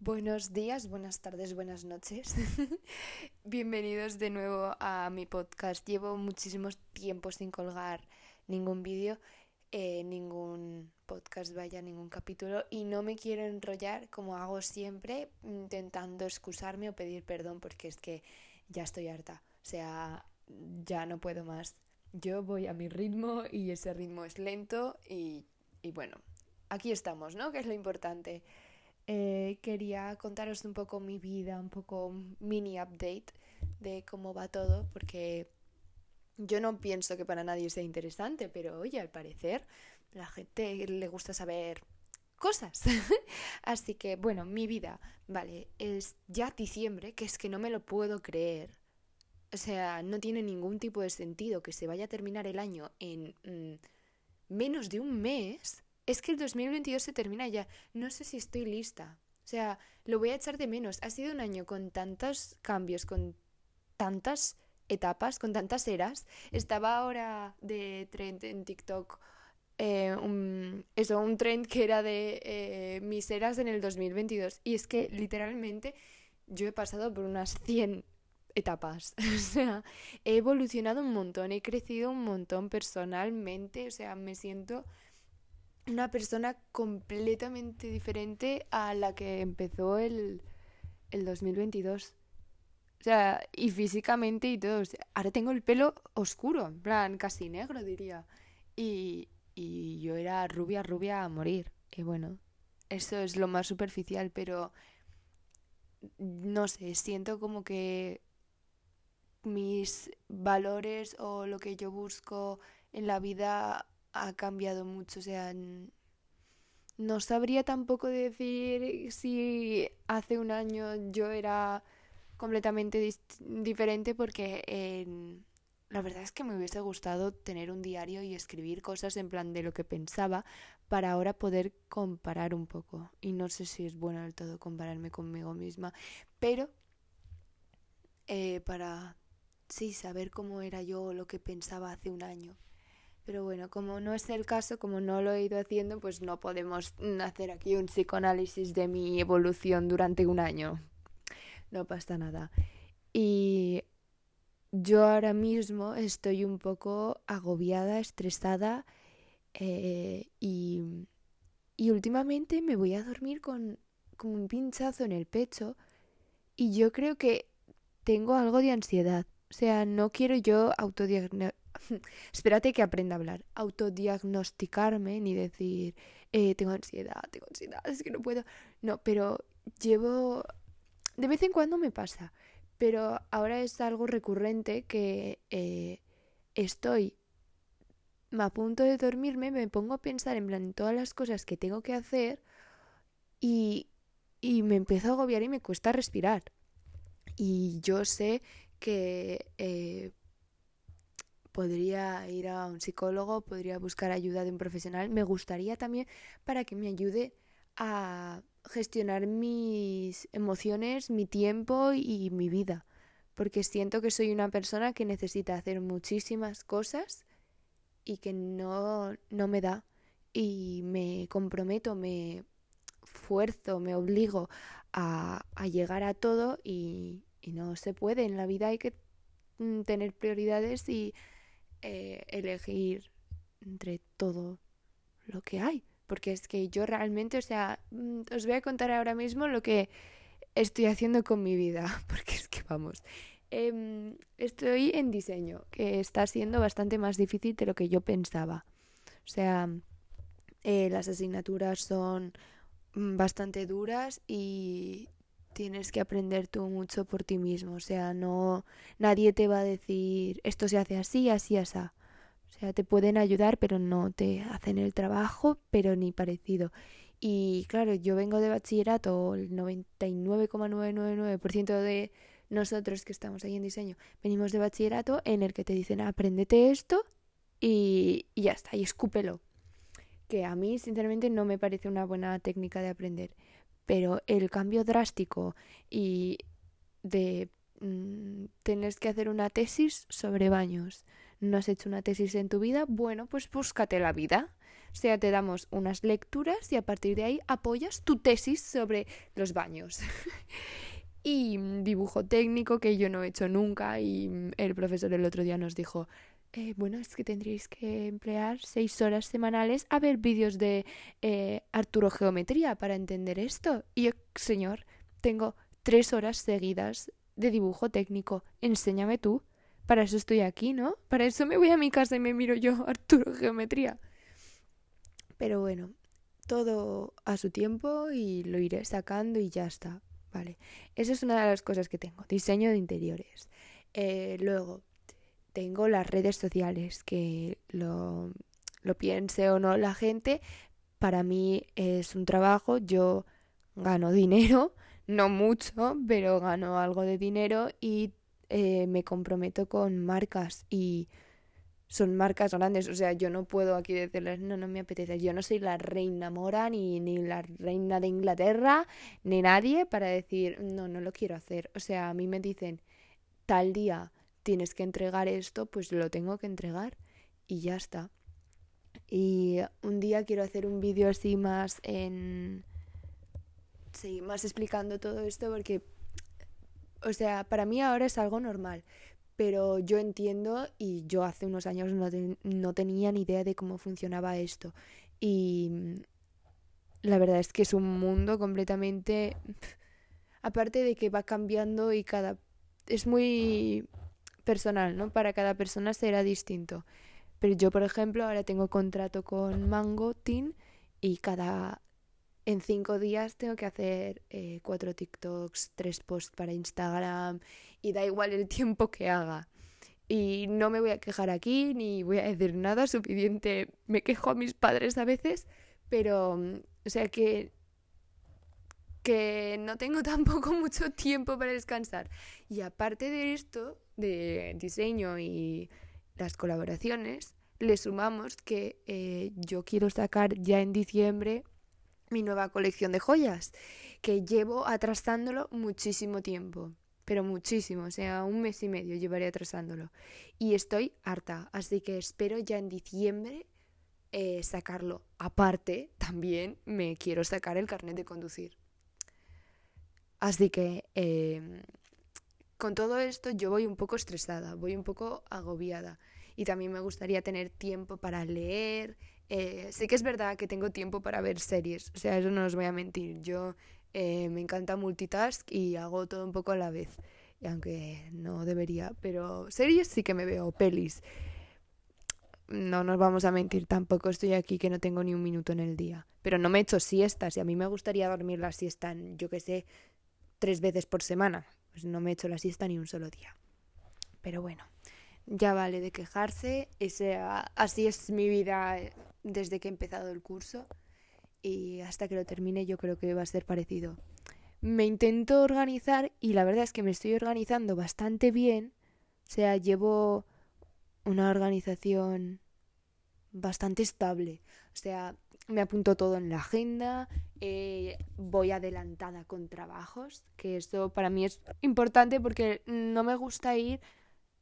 Buenos días, buenas tardes, buenas noches. Bienvenidos de nuevo a mi podcast. Llevo muchísimo tiempo sin colgar ningún vídeo, eh, ningún podcast, vaya, ningún capítulo y no me quiero enrollar como hago siempre intentando excusarme o pedir perdón porque es que ya estoy harta. O sea, ya no puedo más. Yo voy a mi ritmo y ese ritmo es lento y, y bueno, aquí estamos, ¿no? Que es lo importante. Eh, quería contaros un poco mi vida, un poco mini update de cómo va todo, porque yo no pienso que para nadie sea interesante, pero oye, al parecer la gente le gusta saber cosas. Así que, bueno, mi vida, vale, es ya diciembre, que es que no me lo puedo creer. O sea, no tiene ningún tipo de sentido que se vaya a terminar el año en mm, menos de un mes es que el 2022 se termina ya. No sé si estoy lista. O sea, lo voy a echar de menos. Ha sido un año con tantos cambios, con tantas etapas, con tantas eras. Estaba ahora de trend en TikTok. Eh, un, eso, un trend que era de eh, mis eras en el 2022. Y es que literalmente yo he pasado por unas 100 etapas. o sea, he evolucionado un montón, he crecido un montón personalmente. O sea, me siento una persona completamente diferente a la que empezó el, el 2022. O sea, y físicamente y todo. ahora tengo el pelo oscuro, en plan, casi negro, diría. Y, y yo era rubia, rubia a morir. Y bueno, eso es lo más superficial, pero no sé, siento como que mis valores o lo que yo busco en la vida ha cambiado mucho. O sea, no sabría tampoco decir si hace un año yo era completamente diferente porque la verdad es que me hubiese gustado tener un diario y escribir cosas en plan de lo que pensaba para ahora poder comparar un poco. Y no sé si es bueno del todo compararme conmigo misma, pero eh, para sí saber cómo era yo lo que pensaba hace un año. Pero bueno, como no es el caso, como no lo he ido haciendo, pues no podemos hacer aquí un psicoanálisis de mi evolución durante un año. No pasa nada. Y yo ahora mismo estoy un poco agobiada, estresada eh, y, y últimamente me voy a dormir con, con un pinchazo en el pecho y yo creo que tengo algo de ansiedad. O sea, no quiero yo autodiagnosticar espérate que aprenda a hablar, autodiagnosticarme ni decir, eh, tengo ansiedad, tengo ansiedad, es que no puedo. No, pero llevo... De vez en cuando me pasa, pero ahora es algo recurrente que eh, estoy a punto de dormirme, me pongo a pensar en plan todas las cosas que tengo que hacer y, y me empiezo a agobiar y me cuesta respirar. Y yo sé que eh, podría ir a un psicólogo, podría buscar ayuda de un profesional. Me gustaría también para que me ayude a gestionar mis emociones, mi tiempo y mi vida, porque siento que soy una persona que necesita hacer muchísimas cosas y que no, no me da y me comprometo, me fuerzo, me obligo a, llegar a todo y, y no se puede. En la vida hay que mm, tener prioridades y eh, elegir entre todo lo que hay. Porque es que yo realmente, o sea, mm, os voy a contar ahora mismo lo que estoy haciendo con mi vida. Porque es que vamos. Em, estoy en diseño, que está siendo bastante más difícil de lo que yo pensaba. O sea, eh, las asignaturas son mm, bastante duras y tienes que aprender tú mucho por ti mismo. O sea, no nadie te va a decir esto se hace así, así, así. O sea, te pueden ayudar, pero no te hacen el trabajo, pero ni parecido. Y claro, yo vengo de bachillerato, el 99,999% de nosotros que estamos ahí en diseño, venimos de bachillerato en el que te dicen, apréndete esto y, y ya está, y escúpelo. Que a mí, sinceramente, no me parece una buena técnica de aprender pero el cambio drástico y de mm, tener que hacer una tesis sobre baños. ¿No has hecho una tesis en tu vida? Bueno, pues búscate la vida. O sea, te damos unas lecturas y a partir de ahí apoyas tu tesis sobre los baños. y dibujo técnico que yo no he hecho nunca y el profesor el otro día nos dijo, eh, bueno, es que tendríais que emplear seis horas semanales a ver vídeos de eh, Arturo Geometría para entender esto. Y yo, señor, tengo tres horas seguidas de dibujo técnico. Enséñame tú. Para eso estoy aquí, ¿no? Para eso me voy a mi casa y me miro yo Arturo Geometría. Pero bueno, todo a su tiempo y lo iré sacando y ya está. Vale. Esa es una de las cosas que tengo. Diseño de interiores. Eh, luego, tengo las redes sociales, que lo, lo piense o no la gente, para mí es un trabajo, yo gano dinero, no mucho, pero gano algo de dinero y eh, me comprometo con marcas y son marcas grandes, o sea, yo no puedo aquí decirles, no, no me apetece, yo no soy la reina mora ni, ni la reina de Inglaterra, ni nadie para decir, no, no lo quiero hacer, o sea, a mí me dicen, tal día tienes que entregar esto, pues lo tengo que entregar y ya está. Y un día quiero hacer un vídeo así más en... Sí, más explicando todo esto porque, o sea, para mí ahora es algo normal, pero yo entiendo y yo hace unos años no, no tenía ni idea de cómo funcionaba esto. Y la verdad es que es un mundo completamente... Aparte de que va cambiando y cada... Es muy personal, ¿no? Para cada persona será distinto. Pero yo, por ejemplo, ahora tengo contrato con Mango Team y cada en cinco días tengo que hacer eh, cuatro TikToks, tres posts para Instagram y da igual el tiempo que haga. Y no me voy a quejar aquí ni voy a decir nada suficiente. Me quejo a mis padres a veces, pero mm, o sea que que no tengo tampoco mucho tiempo para descansar. Y aparte de esto, de diseño y las colaboraciones, le sumamos que eh, yo quiero sacar ya en diciembre mi nueva colección de joyas, que llevo atrasándolo muchísimo tiempo, pero muchísimo, o sea, un mes y medio llevaré atrasándolo. Y estoy harta, así que espero ya en diciembre eh, sacarlo. Aparte, también me quiero sacar el carnet de conducir. Así que em, con todo esto yo voy un poco estresada, voy un poco agobiada y también me gustaría tener tiempo para leer. Eh, sé que es verdad que tengo tiempo para ver series, o sea, eso no os voy a mentir. Yo eh, me encanta multitask y hago todo un poco a la vez, aunque no debería, pero series sí que me veo, pelis. No nos vamos a mentir, tampoco estoy aquí que no tengo ni un minuto en el día. Pero no me echo siestas y a mí me gustaría dormir la siesta yo qué sé, tres veces por semana. Pues no me he hecho la siesta ni un solo día. Pero bueno, ya vale de quejarse. Así es mi vida desde que he empezado el curso. Y hasta que lo termine yo creo que va a ser parecido. Me intento organizar y la verdad es que me estoy organizando bastante bien. O sea, llevo una organización bastante estable. O sea, me apunto todo en la agenda, eh, voy adelantada con trabajos, que esto para mí es importante porque no me gusta ir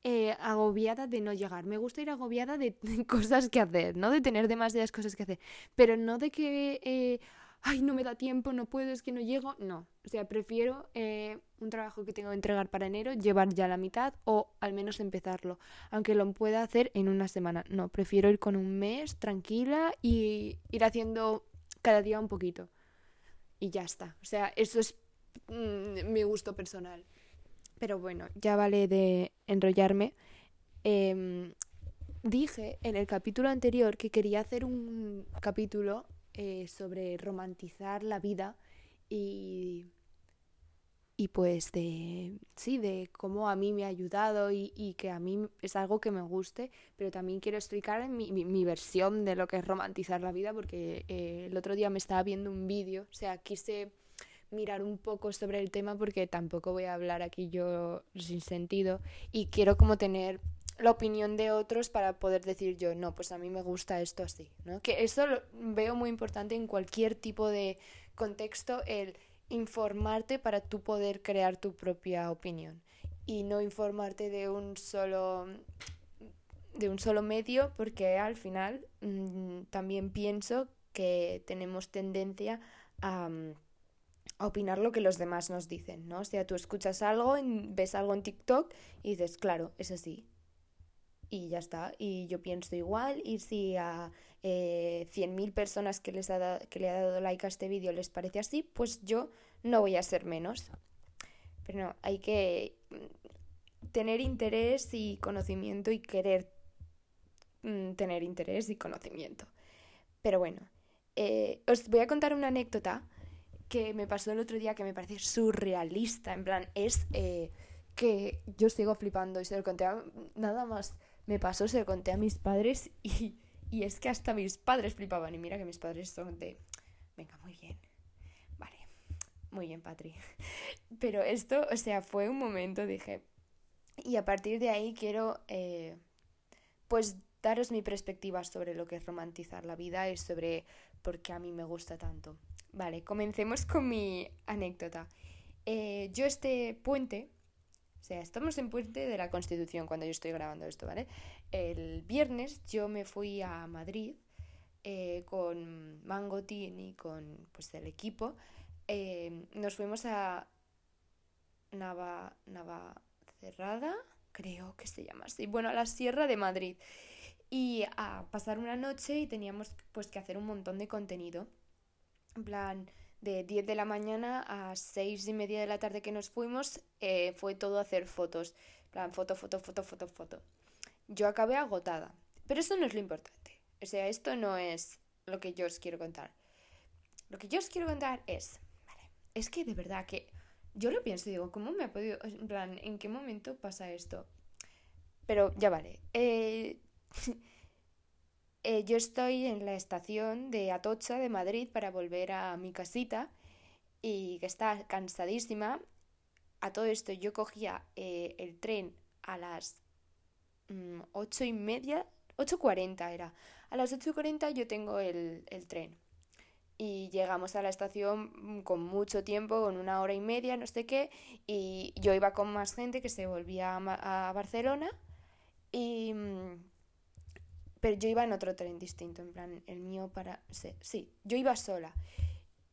eh, agobiada de no llegar, me gusta ir agobiada de, cosas que hacer, no de tener demasiadas cosas que hacer, pero no de que... Eh, ay, no me da tiempo, no puedo, es que no llego. No, o sea, prefiero eh, un trabajo que tengo que entregar para enero, llevar ya la mitad o al menos empezarlo, aunque lo pueda hacer en una semana. No, prefiero ir con un mes tranquila y ir haciendo cada día un poquito. Y ya está. O sea, eso es mm, mi gusto personal. Pero bueno, ya vale de enrollarme. Em, dije en el capítulo anterior que quería hacer un capítulo eh, sobre romantizar la vida y, y pues de, sí, de cómo a mí me ha ayudado y, que a mí es algo que me guste, pero también quiero explicar mi, mi, versión de lo que es romantizar la vida porque eh, el otro día me estaba viendo un vídeo, o sea, quise mirar un poco sobre el tema porque tampoco voy a hablar aquí yo sin sentido y quiero como tener la opinión de otros para poder decir yo, no, pues a mí me gusta esto así, ¿no? Que eso lo veo muy importante en cualquier tipo de contexto, el informarte para tú poder crear tu propia opinión y no informarte de un solo de un solo medio porque al final mm, también pienso que tenemos tendencia a, mm, a, opinar lo que los demás nos dicen, ¿no? O sea, tú escuchas algo, ves algo en TikTok y dices, claro, es así. Y ya está. Y yo pienso igual. Y si a eh, 100.000 personas que, les ha que le ha dado like a este vídeo les parece así, pues yo no voy a ser menos. Pero no, hay que mm, tener interés y conocimiento y querer mm, tener interés y conocimiento. Pero bueno, eh, os voy a contar una anécdota que me pasó el otro día que me parece surrealista. En plan, es eh, que yo sigo flipando y se lo conté nada más me pasó, se lo conté a mis padres y, y es que hasta mis padres flipaban. Y mira que mis padres son de, venga, muy bien. Vale, muy bien, Patri. Pero esto, o sea, fue un momento, dije, y a partir de ahí quiero, eh, pues, daros mi perspectiva sobre lo que es romantizar la vida y sobre por qué a mí me gusta tanto. Vale, comencemos con mi anécdota. Eh, yo este puente o sea, estamos en Puente de la Constitución cuando yo estoy grabando esto, ¿vale? El viernes yo me fui a Madrid eh, con Mangotín y con pues, el equipo. Eh, nos fuimos a Nava, Cerrada, creo que se llama así. Bueno, a la Sierra de Madrid. Y a pasar una noche y teníamos pues que hacer un montón de contenido. En plan, de 10 de la mañana a 6 y media de la tarde que nos fuimos, eh, fue todo hacer fotos. plan, foto, foto, foto, foto, foto. Yo acabé agotada. Pero eso no es lo importante. O sea, esto no es lo que yo os quiero contar. Lo que yo os quiero contar es, es que de verdad que yo lo pienso y digo, ¿cómo me ha podido, en plan, ¿en qué momento pasa esto? Pero ya vale. Eh, Eh, yo estoy en la estación de Atocha de Madrid para volver a mi casita y que está cansadísima. A todo esto yo cogía eh, el tren a las mm, ocho y media, 8.40 era. A las 8.40 yo tengo el, el tren y llegamos a la estación mm, con mucho tiempo, con una hora y media, no sé qué, y yo iba con más gente que se volvía a, Barcelona y mm, pero yo iba en otro tren distinto, en plan, el mío para... Sí, yo iba sola.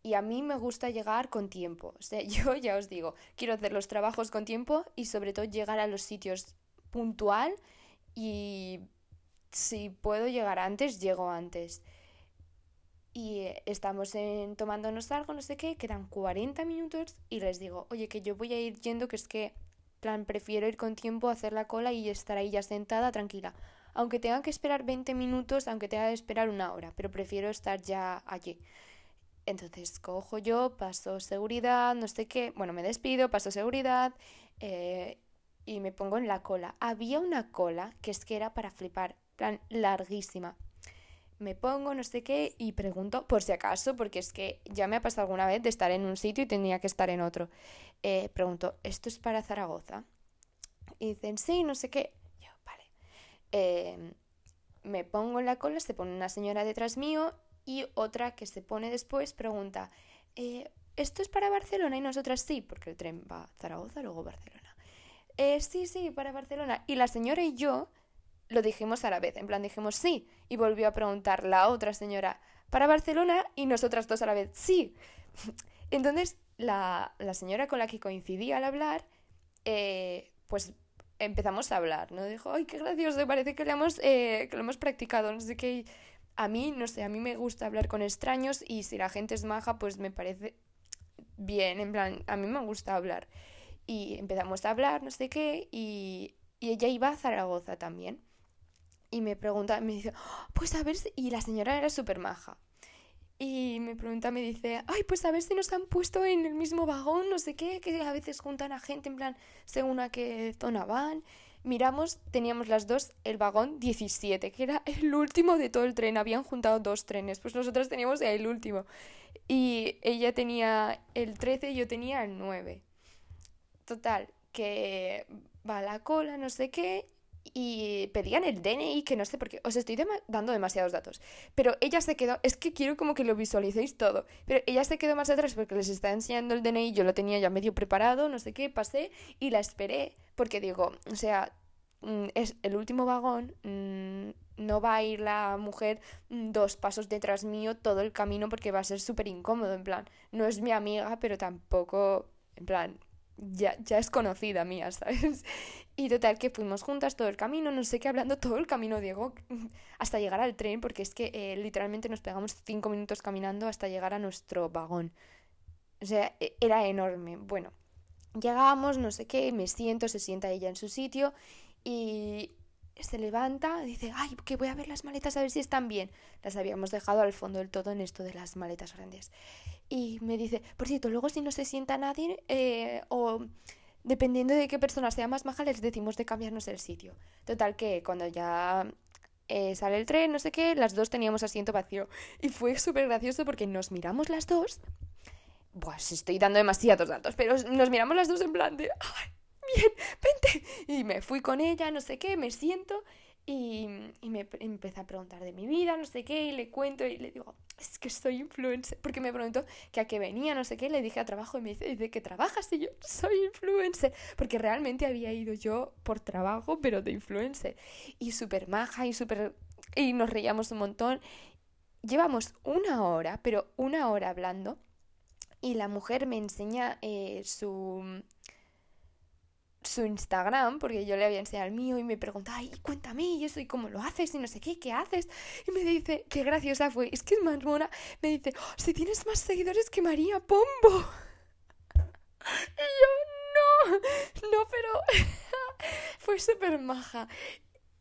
Y a mí me gusta llegar con tiempo. O sea, yo ya os digo, quiero hacer los trabajos con tiempo y sobre todo llegar a los sitios puntual y si puedo llegar antes, llego antes. Y eh, estamos en, tomándonos algo, no sé qué, quedan 40 minutos y les digo, oye, que yo voy a ir yendo, que es que, plan, prefiero ir con tiempo, hacer la cola y estar ahí ya sentada, tranquila aunque tenga que esperar 20 minutos, aunque tenga que esperar una hora, pero prefiero estar ya allí. Entonces cojo yo, paso seguridad, no sé qué, bueno, me despido, paso seguridad eh, y me pongo en la cola. Había una cola que es que era para flipar, plan larguísima. Me pongo, no sé qué, y pregunto por si acaso, porque es que ya me ha pasado alguna vez de estar en un sitio y tenía que estar en otro. Eh, pregunto, ¿esto es para Zaragoza? Y dicen, sí, no sé qué. Em, me pongo en la cola, se pone una señora detrás mío y otra que se pone después pregunta, eh, ¿esto es para Barcelona? Y nosotras sí, porque el tren va a Zaragoza, luego Barcelona. Eh, sí, sí, para Barcelona. Y la señora y yo lo dijimos a la vez, en plan dijimos sí, y volvió a preguntar la otra señora, ¿para Barcelona? Y nosotras dos a la vez, sí. Entonces, la, la señora con la que coincidí al hablar, eh, pues empezamos a hablar, ¿no? Dijo, ay, qué gracioso, parece que, le hemos, eh, que lo hemos practicado, no sé qué. A mí, no sé, a mí me gusta hablar con extraños y si la gente es maja, pues me parece bien, en plan, a mí me gusta hablar. Y empezamos a hablar, no sé qué, y, y ella iba a Zaragoza también. Y me pregunta, me dice, pues a ver si... Y la señora era súper maja. Y me pregunta, me dice, ay, pues a ver si nos han puesto en el mismo vagón, no sé qué, que a veces juntan a gente en plan, según a qué zona van. Miramos, teníamos las dos el vagón 17, que era el último de todo el tren. Habían juntado dos trenes, pues nosotros teníamos el último. Y ella tenía el 13 y yo tenía el 9. Total, que va la cola, no sé qué, y pedían el DNI, que no sé por qué, os estoy dando demasiados datos, pero ella se quedó, es que quiero como que lo visualicéis todo, pero ella se quedó más atrás porque les estaba enseñando el DNI, yo lo tenía ya medio preparado, no sé qué, pasé y la esperé, porque digo, o sea, mm, es el último vagón, mm, no va a ir la mujer mm, dos pasos detrás mío todo el camino porque va a ser súper incómodo, en plan, no es mi amiga, pero tampoco, en plan, ya, ya es conocida mía, ¿sabes? Y total, que fuimos juntas todo el camino, no sé qué, hablando todo el camino, Diego, hasta llegar al tren, porque es que eh, literalmente nos pegamos cinco minutos caminando hasta llegar a nuestro vagón. O sea, e, era enorme. Bueno, llegamos, no sé qué, me siento, se sienta ella en su sitio y se levanta, dice, ay, que voy a ver las maletas a ver si están bien. Las habíamos dejado al fondo del todo en esto de las maletas grandes. Y me dice, por cierto, luego si no se sienta nadie eh, o dependiendo de qué persona sea más maja, les decimos de cambiarnos el sitio. Total que cuando ya eh, sale el tren, no sé qué, las dos teníamos asiento vacío. Y fue súper gracioso porque nos miramos las dos. Pues estoy dando demasiados datos, pero nos miramos las dos en plan de, ¡ay, bien, vente! Y me fui con ella, no sé qué, me siento y, y me empecé a preguntar de mi vida, no sé qué, y le cuento y le digo, es que soy influencer, porque me preguntó que a qué venía, no sé qué, le dije a trabajo y me dice, ¿de qué trabajas? Y yo, soy influencer, porque realmente había ido yo por trabajo, pero de influencer. Y súper maja y súper... Y nos reíamos un montón. Llevamos una hora, pero una hora hablando, y la mujer me enseña eh, su su Instagram, porque yo le había enseñado el mío y me pregunta, ay, cuéntame y eso, y cómo lo haces, y no sé qué, ¿qué haces? Y me dice, qué graciosa fue, es que es más mona, me dice, oh, si tienes más seguidores que María Pombo. Y yo, no, no, pero fue súper maja.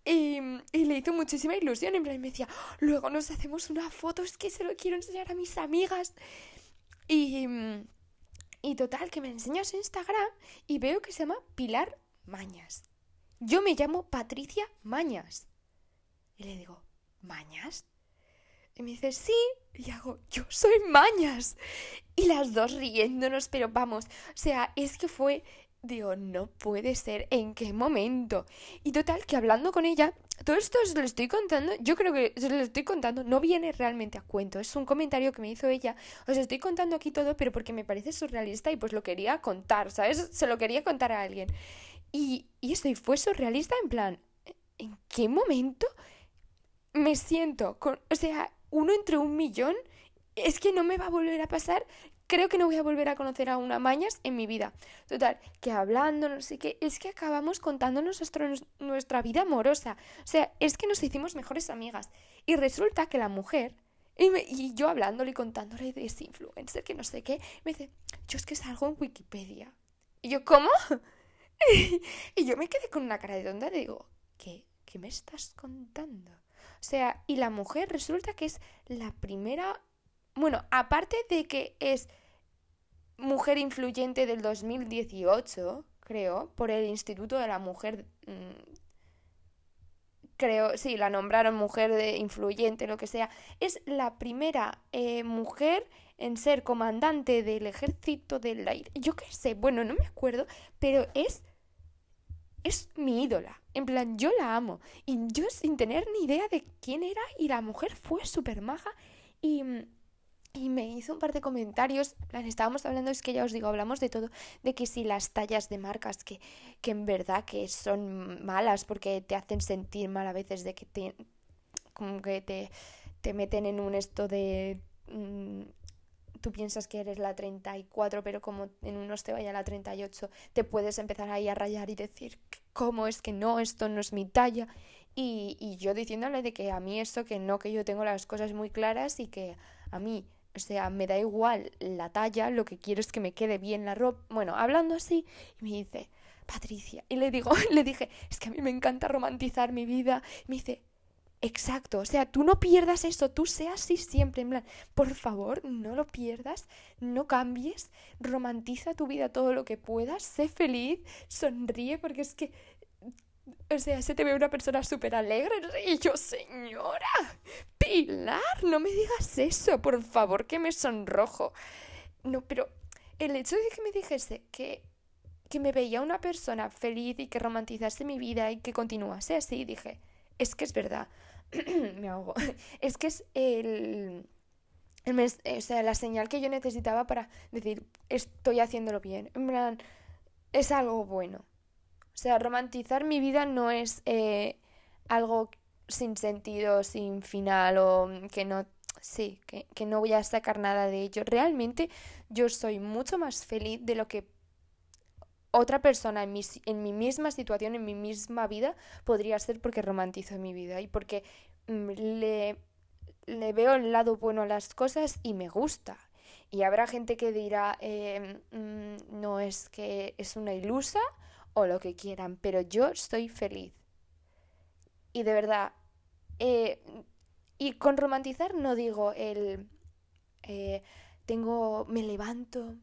Y, y, le hizo muchísima ilusión, en plan, me decía, luego nos hacemos una foto, es que se lo quiero enseñar a mis amigas. Y... Y total, que me enseña su Instagram y veo que se llama Pilar Mañas. Yo me llamo Patricia Mañas. Y le digo, ¿Mañas? Y me dice, sí. Y hago, yo soy Mañas. Y las dos riéndonos, pero vamos, o sea, es que fue Digo, no puede ser, ¿en qué momento? Y total, que hablando con ella, todo esto os lo estoy contando, yo creo que os lo estoy contando, no viene realmente a cuento, es un comentario que me hizo ella, os estoy contando aquí todo, pero porque me parece surrealista y pues lo quería contar, ¿sabes? Se lo quería contar a alguien. Y, y esto, y fue surrealista en plan, ¿en qué momento me siento con, o sea, uno entre un millón? Es que no me va a volver a pasar creo que no voy a volver a conocer a una Mañas en mi vida. Total, que hablando, no sé qué, es que acabamos contándonos nuestra vida amorosa. O sea, es que nos hicimos mejores amigas. Y resulta que la mujer, y, yo hablándole y contándole de ese influencer, que no sé qué, me dice, yo es que salgo en Wikipedia. Y yo, ¿cómo? y yo me quedé con una cara de tonta y digo, ¿qué? ¿Qué me estás contando? O sea, y la mujer resulta que es la primera bueno, aparte de que es mujer influyente del 2018, creo, por el Instituto de la Mujer. Mm, creo, sí, la nombraron mujer de influyente, lo que sea. Es la primera eh, mujer en ser comandante del ejército del aire. Yo qué sé, bueno, no me acuerdo, pero es. Es mi ídola. En plan, yo la amo. Y yo sin tener ni idea de quién era, y la mujer fue súper maja. Y mm, y me hizo un par de comentarios, estábamos hablando, es que ya os digo, hablamos de todo, de que si las tallas de marcas que, que en verdad que son malas porque te hacen sentir mal a veces de que te, como que te, te meten en un esto de... Mm, tú piensas que eres la 34, pero como en unos te vaya la 38, te puedes empezar ahí a rayar y decir, ¿cómo es que no? Esto no es mi talla. Y, y yo diciéndole de que a mí esto, que no, que yo tengo las cosas muy claras y que a mí o sea, me da igual la talla, lo que quiero es que me quede bien la ropa. Bueno, hablando así, y me dice, Patricia, y le digo, le dije, es que a mí me encanta romantizar mi vida. Me dice, exacto, o sea, tú no pierdas eso, tú seas así siempre, en plan, por favor, no lo pierdas, no cambies, romantiza tu vida todo lo que puedas, sé feliz, sonríe, porque es que o sea, se te ve una persona súper alegre. Y yo, señora, No me digas eso, por favor, que me sonrojo. No, pero el hecho de que me dijese que, que me veía una persona feliz y que romantizase mi vida y que continuase así, dije, es que es verdad. me ahogo. Es que es el, el o sea, la señal que yo necesitaba para decir, estoy haciéndolo bien. En plan, es algo bueno O sea, romantizar mi vida no es eh, algo sin sentido, sin final o que no, sí, que, no voy a sacar nada de ello. Realmente yo soy mucho más feliz de lo que otra persona en mi, en mi misma situación, en mi misma vida, podría ser porque romantizo mi vida y porque mm, le, le, veo el lado bueno a las cosas y me gusta. Y habrá gente que dirá, em, mm, no es que es una ilusa o lo que quieran, pero yo estoy feliz. Y de verdad, eh, y con romantizar no digo el, eh, tengo, me levanto,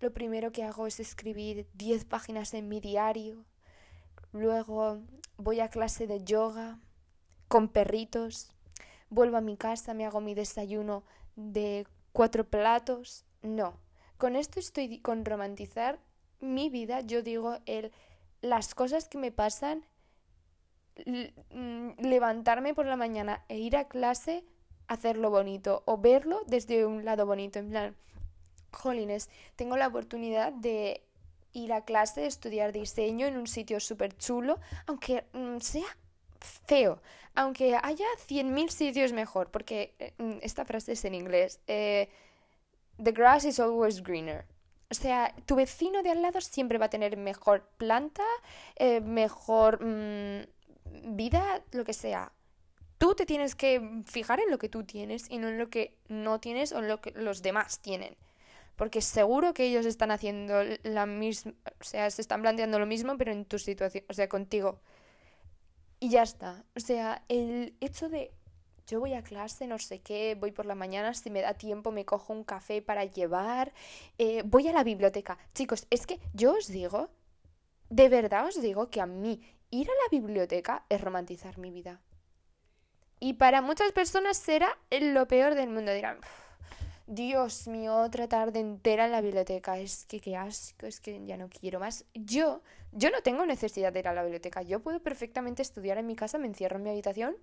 lo primero que hago es escribir 10 páginas en mi diario. Luego voy a clase de yoga con perritos. Vuelvo a mi casa, me hago mi desayuno de cuatro platos. No. Con esto estoy con romantizar mi vida. Yo digo el las cosas que me pasan levantarme por la mañana e ir a clase hacerlo bonito o verlo desde un lado bonito en plan jolines, tengo la oportunidad de ir a clase, estudiar diseño en un sitio súper chulo, aunque mm, sea feo, aunque haya 100.000 sitios mejor, porque mm, esta frase es en inglés. Eh, the grass is always greener. O sea, tu vecino de al lado siempre va a tener mejor planta, eh, mejor mm, vida, lo que sea. Tú te tienes que fijar en lo que tú tienes y no en lo que no tienes o en lo que los demás tienen porque seguro que ellos están haciendo la misma, o sea, se están planteando lo mismo, pero en tu situación, o sea, contigo. Y ya está. O sea, el hecho de yo voy a clase, no sé qué, voy por la mañana, si me da tiempo me cojo un café para llevar, eh, voy a la biblioteca. Chicos, es que yo os digo, de verdad os digo que a mí ir a la biblioteca es romantizar mi vida. Y para muchas personas será lo peor del mundo. Dirán, Dios mío, otra tarde entera en la biblioteca. Es que qué asco, es que ya no quiero más. Yo, yo no tengo necesidad de ir a la biblioteca. Yo puedo perfectamente estudiar en mi casa, me encierro en mi habitación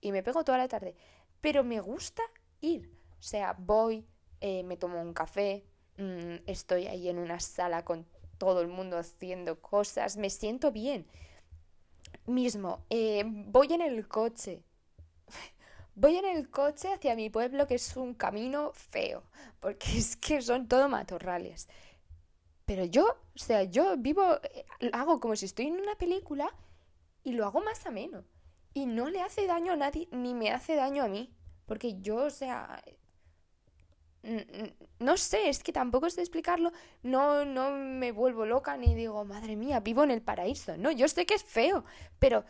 y me pego toda la tarde. Pero me gusta ir. O sea, voy, eh, me tomo un café, mm, estoy ahí en una sala con todo el mundo haciendo cosas, me siento bien. Mismo, eh, voy en el coche Voy en el coche hacia mi pueblo, que es un camino feo, porque es que son todo matorrales. Pero yo, o sea, yo vivo, eh, hago como si estoy en una película y lo hago más ameno. Y no le hace daño a nadie, ni me hace daño a mí. Porque yo, o sea, no sé, es que tampoco sé explicarlo. No, no me vuelvo loca ni digo, madre mía, vivo en el paraíso. No, yo sé que es feo, pero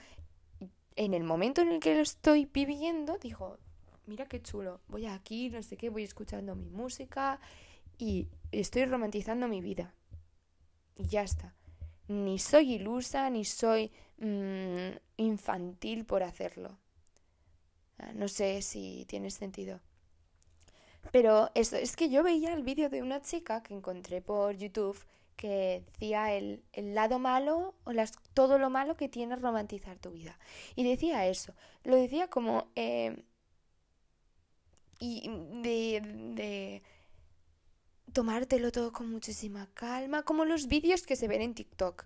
en el momento en el que lo estoy viviendo, digo, mira qué chulo, voy aquí, no sé qué, voy escuchando mi música y estoy romantizando mi vida. Y ya está. Ni soy ilusa, ni soy mm, infantil por hacerlo. Ah, no sé si tiene sentido. Pero eso, es que yo veía el vídeo de una chica que encontré por YouTube que decía el, el lado malo o las, todo lo malo que tiene romantizar tu vida. Y decía eso, lo decía como eh, y de, de tomártelo todo con muchísima calma, como los vídeos que se ven en TikTok.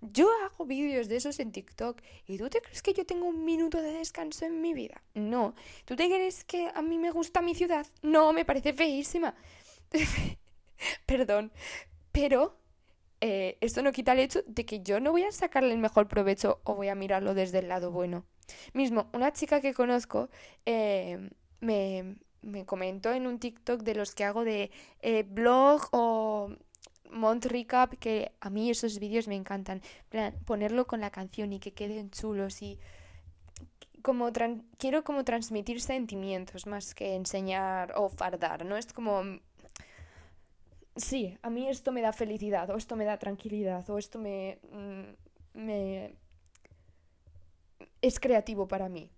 Yo hago vídeos de esos en TikTok y tú te crees que yo tengo un minuto de descanso en mi vida? No. ¿Tú te crees que a mí me gusta mi ciudad? No, me parece feísima. Perdón. Pero eh, esto no quita el hecho de que yo no voy a sacarle el mejor provecho o voy a mirarlo desde el lado bueno. Mismo, una chica que conozco eh, me, me, comentó en un TikTok de los que hago de eh, blog o Mont Recap, que a mí esos vídeos me encantan. ponerlo con la canción y que queden chulos y como quiero como transmitir sentimientos más que enseñar o fardar, ¿no? Es como sí, a mí esto me da felicidad, o esto me da tranquilidad, o esto me, mm, me... es creativo para mí.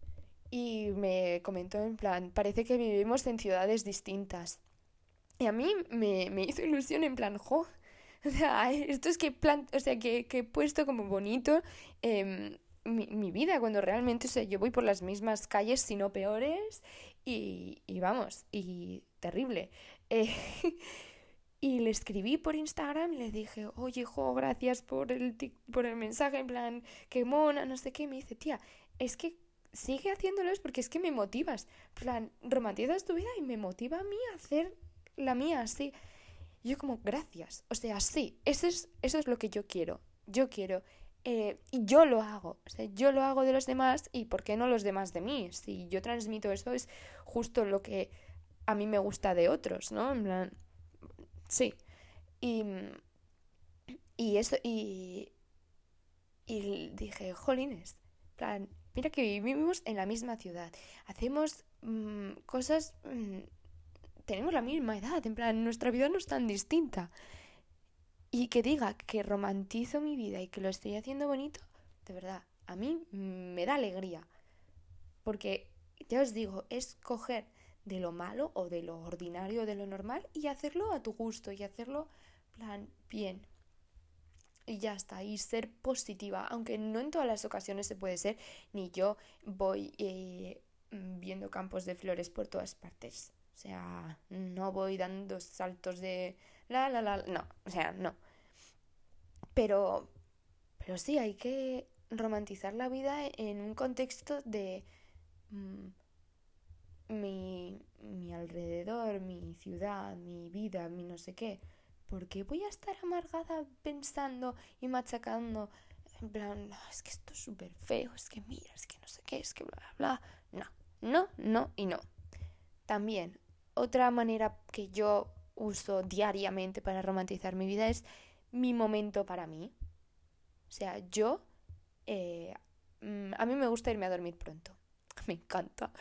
Y me comentó en plan, parece que vivimos en ciudades distintas. Y a mí me, me hizo ilusión en plan, jo, o sea, esto es que, plan, o sea, que, que he puesto como bonito eh, mi, mi, vida, cuando realmente, o sea, yo voy por las mismas calles, si no peores, y, y vamos, y terrible. Eh, Y le escribí por Instagram y le dije, oye, hijo, gracias por el, por el mensaje, en plan, qué mona, no sé qué. Me dice, tía, es que sigue haciéndolo porque es que me motivas. En plan, romantizas tu vida y me motiva a mí a hacer la mía así. Yo como, gracias. O sea, sí, eso es, eso es lo que yo quiero. Yo quiero. Eh, y yo lo hago. O sea, yo lo hago de los demás y ¿por qué no los demás de mí? Si yo transmito eso es justo lo que a mí me gusta de otros, ¿no? En plan, sí. Y, y eso, y, y dije, jolines, plan, mira que vivimos en la misma ciudad, hacemos mm, cosas, mm, tenemos la misma edad, en plan, nuestra vida no es tan distinta. Y que diga que romantizo mi vida y que lo estoy haciendo bonito, de verdad, a mí me da alegría. Porque, ya os digo, es coger de lo malo o de lo ordinario, de lo normal y hacerlo a tu gusto y hacerlo, plan, bien. Y ya está, y ser positiva, aunque no en todas las ocasiones se puede ser, ni yo voy eh, viendo campos de flores por todas partes. O sea, no voy dando saltos de la, la, la, no, o sea, no. Pero, pero sí, hay que romantizar la vida en un contexto de mm, mi, mi alrededor, mi ciudad, mi vida, mi no sé qué. ¿Por qué voy a estar amargada pensando y machacando? En plan, es que esto es súper feo, es que mira, es que no sé qué, es que bla, bla, bla. No, no, no y no. También, otra manera que yo uso diariamente para romantizar mi vida es mi momento para mí. O sea, yo... Eh, mm, a mí me gusta irme a dormir pronto. Me encanta.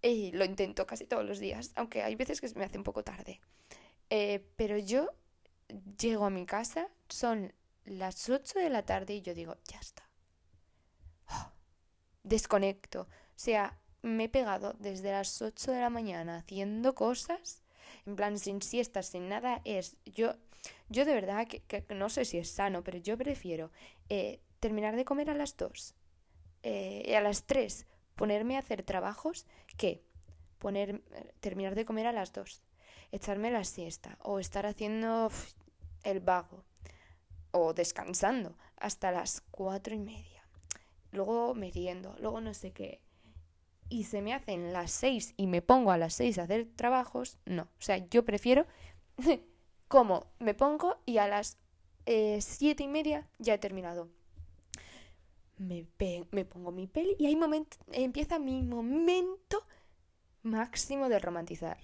Y lo intento casi todos los días, aunque hay veces que me hace un poco tarde. Eh, pero yo llego a mi casa, son las 8 de la tarde y yo digo, ya está. Oh, desconecto. O sea, me he pegado desde las 8 de la mañana haciendo cosas, en plan sin siestas, sin nada, es yo, yo de verdad que, no sé si es sano, pero yo prefiero eh, terminar de comer a las 2, eh, a las 3 ponerme a hacer trabajos que poner, terminar de comer a las dos, echarme la siesta o estar haciendo el vago o descansando hasta las cuatro y media. Luego meriendo, luego no sé qué. Y se me hacen las seis y me pongo a las seis a hacer trabajos. No, o sea, yo prefiero como me pongo y a las eh, siete y media ya he terminado me, me pongo mi peli y ahí empieza mi momento máximo de romantizar.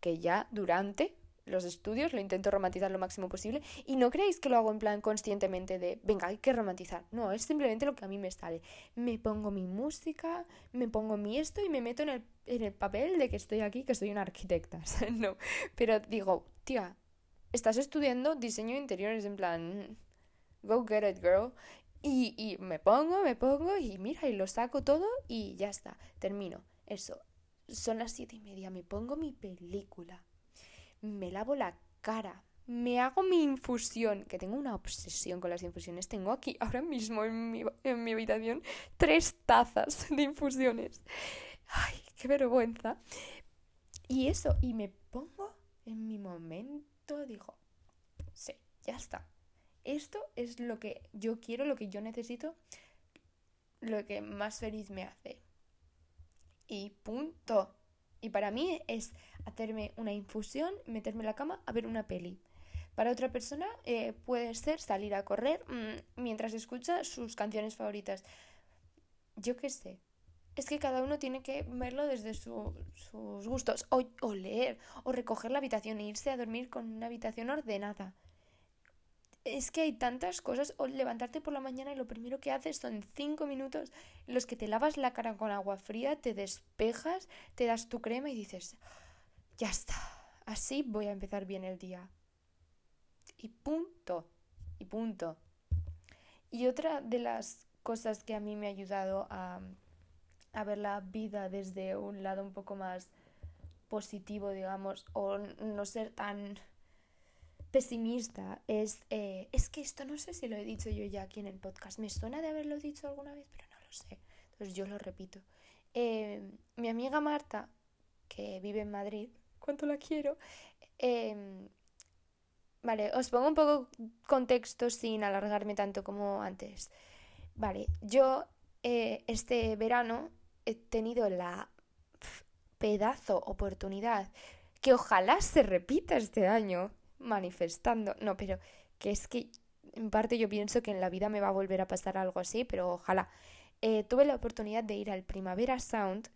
Que ya durante los estudios lo intento romantizar lo máximo posible y no creéis que lo hago en plan conscientemente de, venga, hay que romantizar. No, es simplemente lo que a mí me sale. Me pongo mi música, me pongo mi esto y me meto en el, en el papel de que estoy aquí, que soy una arquitecta. no, pero digo, tía, estás estudiando diseño de interiores en plan, go get it, girl. Y, y me pongo, me pongo y mira, y lo saco todo y ya está, termino. Eso, son las siete y media, me pongo mi película, me lavo la cara, me hago mi infusión, que tengo una obsesión con las infusiones. Tengo aquí ahora mismo en mi, en mi habitación tres tazas de infusiones. Ay, qué vergüenza. Y eso, y me pongo en mi momento, digo, sí, ya está esto es lo que yo quiero, lo que yo necesito, lo que más feliz me hace. Y punto. Y para mí es hacerme una infusión, meterme en la cama a ver una peli. Para otra persona eh, puede ser salir a correr mm, mientras escucha sus canciones favoritas. Yo qué sé. Es que cada uno tiene que verlo desde sus gustos. O, o leer, o recoger la habitación e irse a dormir con una habitación ordenada es que hay tantas cosas. O levantarte por la mañana y lo primero que haces son cinco minutos en los que te lavas la cara con agua fría, te despejas, te das tu crema y dices, ya está, así voy a empezar bien el día. Y punto, y punto. Y otra de las cosas que a mí me ha ayudado a, a ver la vida desde un lado un poco más positivo, digamos, o no ser tan pesimista es, eh, es que esto no sé si lo he dicho yo ya aquí en el podcast, me suena de haberlo dicho alguna vez, pero no lo sé, entonces yo lo repito. Eh, mi amiga Marta, que vive en Madrid, cuánto la quiero, eh, Vale, os pongo un poco contexto sin alargarme tanto como antes. Vale, yo eh, este verano he tenido la pedazo oportunidad que ojalá se repita este año manifestando. No, pero que es que en parte yo pienso que en la vida me va a volver a pasar algo así, pero ojalá. Eh, tuve la oportunidad de ir al Primavera Sound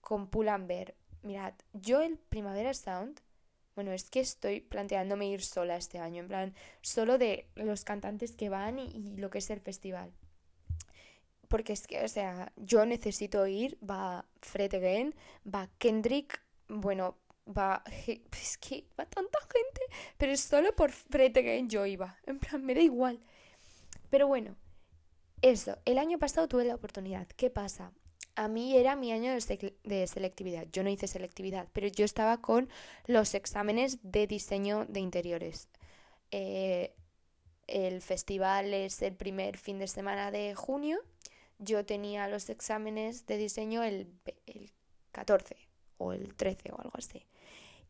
con Pull&Bear. Mirad, yo el Primavera Sound, bueno, es que estoy planteándome ir sola este año, en plan, solo de los cantantes que van y, lo que es el festival. Porque es que, o sea, yo necesito ir, va Fred Again, va Kendrick, bueno, va, es que va tanta gente, pero solo por Fred Again yo iba, en plan, me da igual. Pero bueno, eso, el año pasado tuve la oportunidad. ¿Qué pasa? A mí era mi año de, selectividad. Yo no hice selectividad, pero yo estaba con los exámenes de diseño de interiores. Eh, el festival es el primer fin de semana de junio. Yo tenía los exámenes de diseño el, el 14 o el 13 o algo así.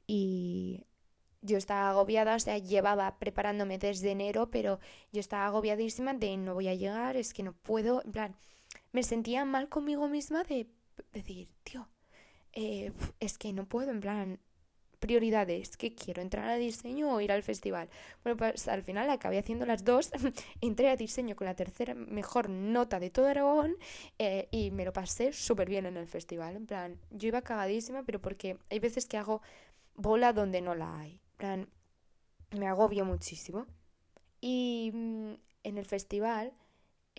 Y yo estaba agobiada, o sea, llevaba preparándome desde enero, pero yo estaba agobiadísima de no voy a llegar, es que no puedo, en plan, me sentía mal conmigo misma de decir, tío, eh, es que no puedo, en plan, prioridades, que quiero entrar a diseño o ir al festival. Bueno, pues al final acabé haciendo las dos, entré a diseño con la tercera mejor nota de todo Aragón eh, y me lo pasé súper bien en el festival, en plan, yo iba cagadísima, pero porque hay veces que hago bola donde no la hay me agobio muchísimo. Y mm, en el festival,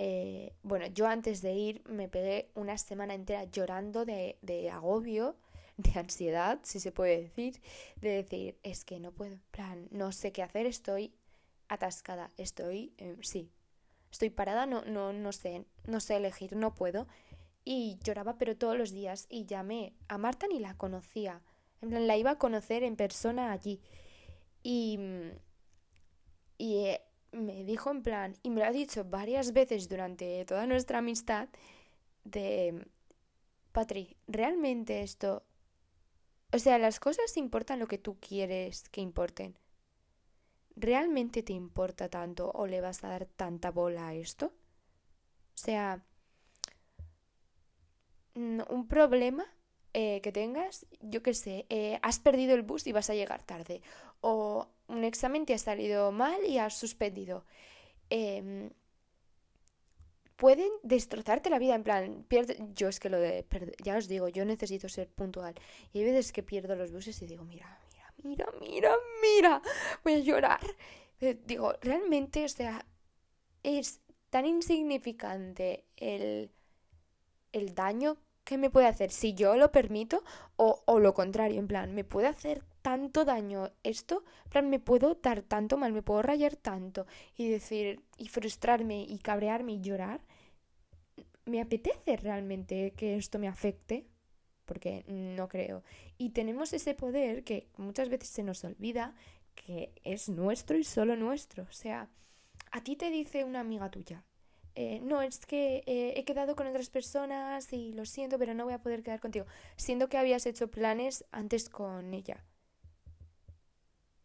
eh, bueno, yo antes de ir me pegué una semana entera llorando de, de, agobio, de ansiedad, si se puede decir, de decir, es que no puedo, plan, no sé qué hacer, estoy atascada, estoy, eh, sí, estoy parada, no, no, no sé, no sé elegir, no puedo. Y lloraba, pero todos los días, y llamé a Marta ni la conocía, en plan, la iba a conocer en persona allí. Y, y eh, me dijo en plan, y me lo ha dicho varias veces durante toda nuestra amistad, de, Patri, realmente esto, o sea, las cosas importan lo que tú quieres que importen. ¿Realmente te importa tanto o le vas a dar tanta bola a esto? O sea, un problema eh, que tengas, yo qué sé, eh, has perdido el bus y vas a llegar tarde, o un examen te ha salido mal y has suspendido. Em, pueden destrozarte la vida, en plan, pierde... yo es que lo de, ya os digo, yo necesito ser puntual. Y hay veces que pierdo los buses y digo, mira, mira, mira, mira, mira, voy a llorar. Eh, digo, realmente, o sea, es tan insignificante el, el daño ¿qué me puede hacer? Si yo lo permito o, o lo contrario, en plan, ¿me puede hacer tanto daño esto? Plan, ¿me puedo dar tanto mal? ¿Me puedo rayar tanto? Y decir, y frustrarme y cabrearme y llorar. ¿Me apetece realmente que esto me afecte? Porque no creo. Y tenemos ese poder que muchas veces se nos olvida que es nuestro y solo nuestro. O sea, a ti te dice una amiga tuya, eh, no, es que eh, he quedado con otras personas y lo siento, pero no voy a poder quedar contigo, siendo que habías hecho planes antes con ella.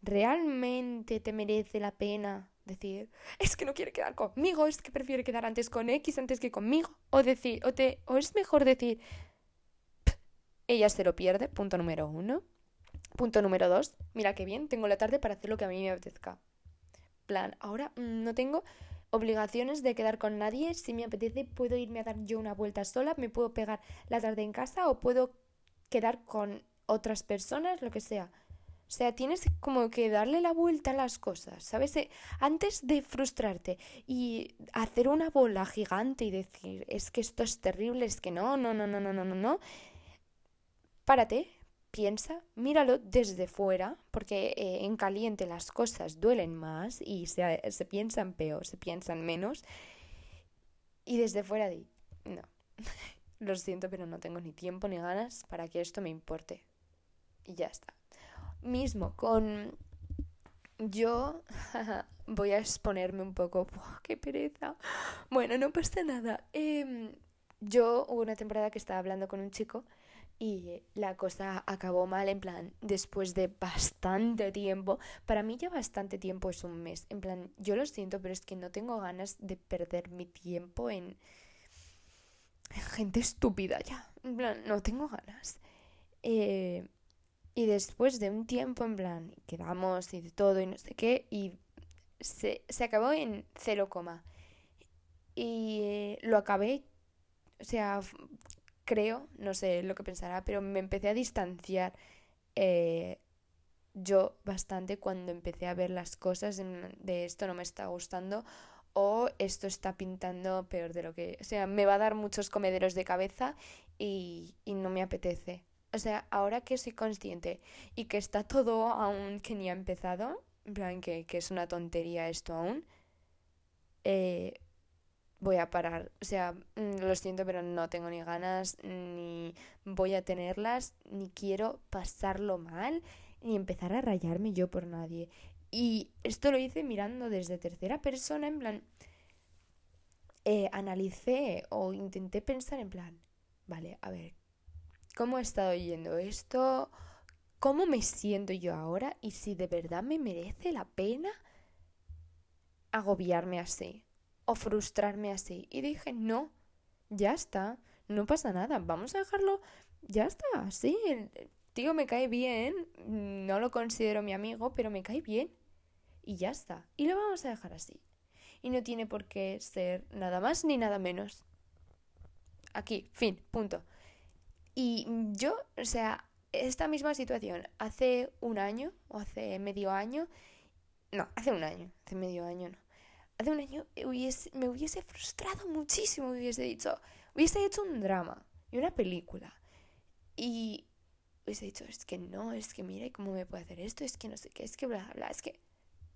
¿Realmente te merece la pena decir, es que no quiere quedar conmigo, es que prefiere quedar antes con X antes que conmigo? O decir, o, te, o es mejor decir, ella se lo pierde, punto número uno. Punto número dos, mira qué bien, tengo la tarde para hacer lo que a mí me apetezca. Plan, ahora mm, no tengo obligaciones de quedar con nadie. Si me apetece, puedo irme a dar yo una vuelta sola, me puedo pegar la tarde en casa o puedo quedar con otras personas, lo que sea. O sea, tienes como que darle la vuelta a las cosas, ¿sabes? Eh, antes de frustrarte y hacer una bola gigante y decir, es que esto es terrible, es que no, no, no, no, no, no, no, no. Párate, piensa, míralo desde fuera, porque eh, en caliente las cosas duelen más y se, se, piensan peor, se piensan menos. Y desde fuera di, no, lo siento, pero no tengo ni tiempo ni ganas para que esto me importe. Y ya está. Mismo con... Yo voy a exponerme un poco. ¡Qué pereza! Bueno, no pasa nada. Em, yo hubo una temporada que estaba hablando con un chico y la cosa acabó mal, en plan, después de bastante tiempo. Para mí ya bastante tiempo es un mes. En plan, yo lo siento, pero es que no tengo ganas de perder mi tiempo en, gente estúpida ya. En plan, no tengo ganas. Eh, y después de un tiempo, en plan, quedamos y de todo y no sé qué, y se, se acabó en cero coma. Y eh, lo acabé, o sea, creo, no sé lo que pensará, pero me empecé a distanciar eh, yo bastante cuando empecé a ver las cosas de esto no me está gustando o esto está pintando peor de lo que... O sea, me va a dar muchos comederos de cabeza y, y no me apetece. O sea, ahora que soy consciente y que está todo aún que ni ha empezado, en plan que, es una tontería esto aún, eh, voy a parar. O sea, mm, lo siento, pero no tengo ni ganas, ni voy a tenerlas, ni quiero pasarlo mal, ni empezar a rayarme yo por nadie. Y esto lo hice mirando desde tercera persona, en plan, eh, analicé o intenté pensar en plan, vale, a ver, ¿cómo he estado yendo esto? ¿Cómo me siento yo ahora? Y si de verdad me merece la pena agobiarme así o frustrarme así. Y dije, no, ya está, no pasa nada, vamos a dejarlo, ya está, sí, el tío me cae bien, no lo considero mi amigo, pero me cae bien. Y ya está, y lo vamos a dejar así. Y no tiene por qué ser nada más ni nada menos. Aquí, fin, punto. Y yo, o sea, esta misma situación hace un año o hace medio año, no, hace un año, hace medio año no hace un año me hubiese frustrado muchísimo, hubiese dicho, hubiese hecho un drama y una película. Y hubiese dicho, es que no, es que mira cómo me puede hacer esto, es que no sé qué, es que bla, bla, es que...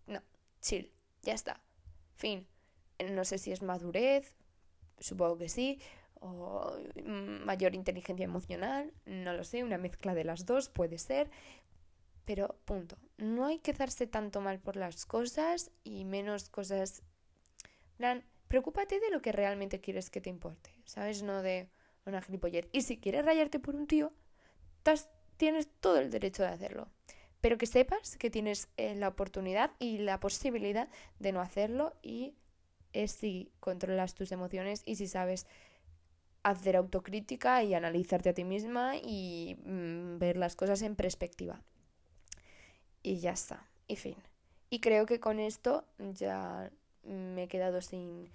No, chill, ya está. Fin. No sé si es madurez, supongo que sí, o mayor inteligencia emocional, no lo sé, una mezcla de las dos puede ser, pero punto. No hay que darse tanto mal por las cosas y menos cosas preocúpate de lo que realmente quieres que te importe, ¿sabes? No de una gilipollez. Y si quieres rayarte por un tío, tienes todo el derecho de hacerlo. Pero que sepas que tienes eh, la oportunidad y la posibilidad de no hacerlo y es si controlas tus emociones y si sabes hacer autocrítica y analizarte a ti misma y mm, ver las cosas en perspectiva. Y ya está. Y fin. Y creo que con esto ya me he quedado sin,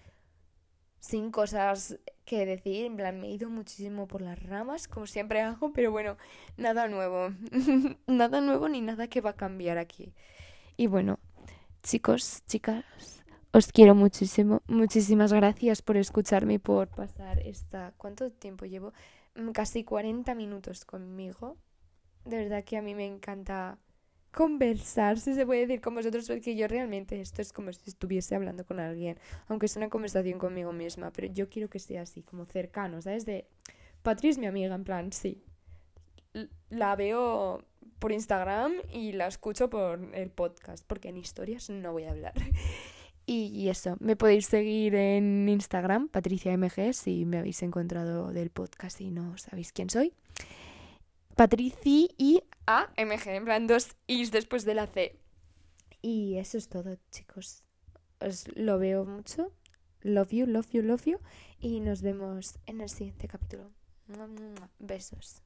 sin cosas que decir. En plan, me he ido muchísimo por las ramas, como siempre hago, pero bueno, nada nuevo. nada nuevo ni nada que va a cambiar aquí. Y bueno, chicos, chicas, os quiero muchísimo. Muchísimas gracias por escucharme y por pasar esta... ¿Cuánto tiempo llevo? Mm, casi 40 minutos conmigo. De verdad que a mí me encanta conversar, si se puede decir con vosotros, porque yo realmente esto es como si estuviese hablando con alguien, aunque es una conversación conmigo misma, pero yo quiero que sea así, como cercano, ¿sabes? De Patri es mi amiga, en plan, sí. La veo por Instagram y la escucho por el podcast, porque en historias no voy a hablar. Y eso, me podéis seguir en Instagram, PatriciaMG, si me habéis encontrado del podcast y no sabéis quién soy. Patrici y AMG, en plan dos Is después de la C. Y eso es todo, chicos. Os lo veo mucho. Love you, love you, love you. Y nos vemos en el siguiente capítulo. Besos.